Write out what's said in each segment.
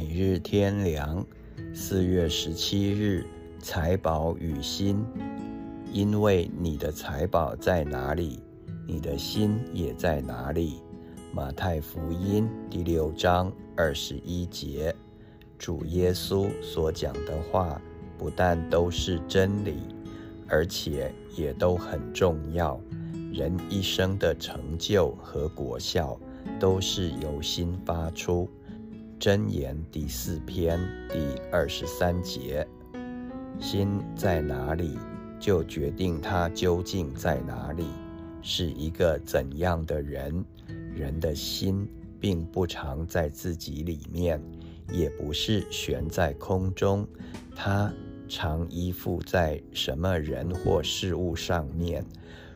每日天良，四月十七日，财宝与心。因为你的财宝在哪里，你的心也在哪里。马太福音第六章二十一节，主耶稣所讲的话，不但都是真理，而且也都很重要。人一生的成就和果效，都是由心发出。箴言第四篇第二十三节，心在哪里？就决定他究竟在哪里，是一个怎样的人。人的心并不常在自己里面，也不是悬在空中，它常依附在什么人或事物上面。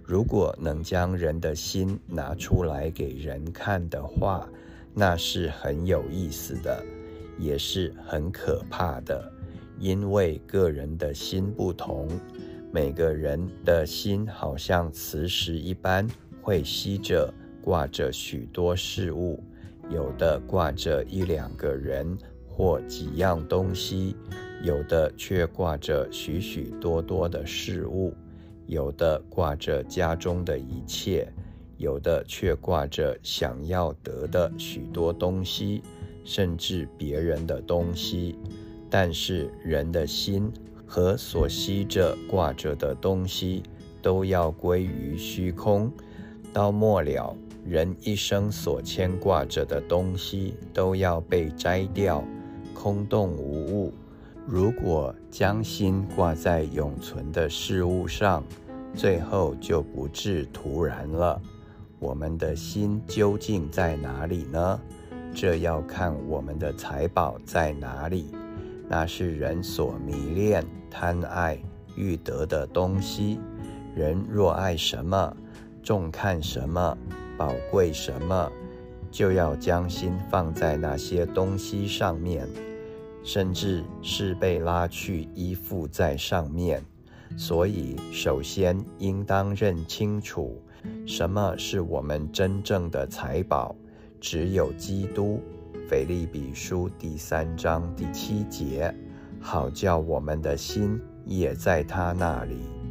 如果能将人的心拿出来给人看的话，那是很有意思的，也是很可怕的，因为个人的心不同。每个人的心好像磁石一般，会吸着、挂着许多事物，有的挂着一两个人或几样东西，有的却挂着许许多多的事物，有的挂着家中的一切，有的却挂着想要得的许多东西，甚至别人的东西。但是人的心。和所吸着挂着的东西，都要归于虚空。到末了，人一生所牵挂着的东西，都要被摘掉，空洞无物。如果将心挂在永存的事物上，最后就不至徒然了。我们的心究竟在哪里呢？这要看我们的财宝在哪里。那是人所迷恋、贪爱、欲得的东西。人若爱什么，重看什么，宝贵什么，就要将心放在那些东西上面，甚至是被拉去依附在上面。所以，首先应当认清楚，什么是我们真正的财宝，只有基督。腓利比书第三章第七节，好叫我们的心也在他那里。